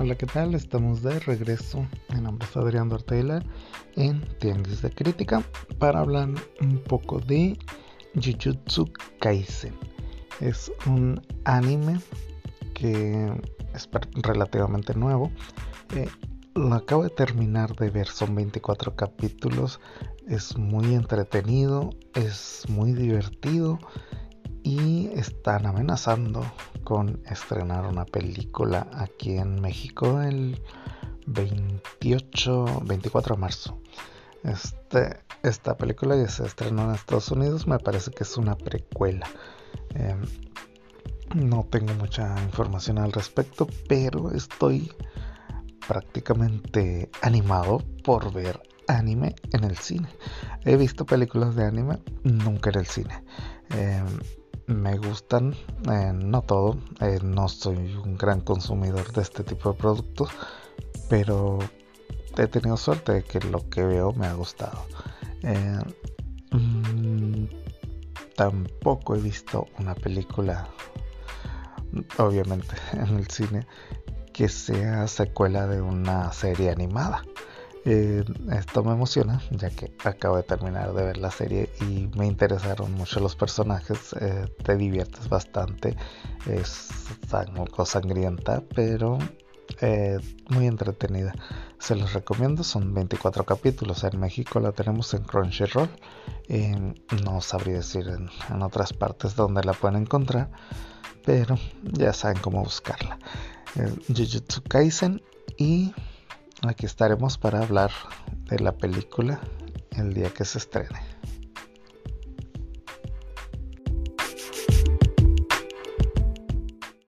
Hola, ¿qué tal? Estamos de regreso. Mi nombre es Adrián Dortela en Tianguis de Crítica para hablar un poco de Jujutsu Kaisen. Es un anime que es relativamente nuevo. Eh, lo acabo de terminar de ver, son 24 capítulos. Es muy entretenido, es muy divertido y están amenazando con estrenar una película aquí en México el 28, 24 de marzo. Este, esta película ya se estrenó en Estados Unidos, me parece que es una precuela. Em, no tengo mucha información al respecto, pero estoy prácticamente animado por ver anime en el cine. He visto películas de anime, nunca en el cine. Em, me gustan, eh, no todo, eh, no soy un gran consumidor de este tipo de productos, pero he tenido suerte de que lo que veo me ha gustado. Eh, mm, tampoco he visto una película, obviamente, en el cine que sea secuela de una serie animada. Eh, esto me emociona ya que acabo de terminar de ver la serie y me interesaron mucho los personajes. Eh, te diviertes bastante, es algo sangrienta, pero eh, muy entretenida. Se los recomiendo, son 24 capítulos. En México la tenemos en Crunchyroll. no sabría decir en, otras partes donde la pueden encontrar, pero ya saben cómo buscarla. Jujutsu Kaisen y Aquí estaremos para hablar de la película el día que se estrene.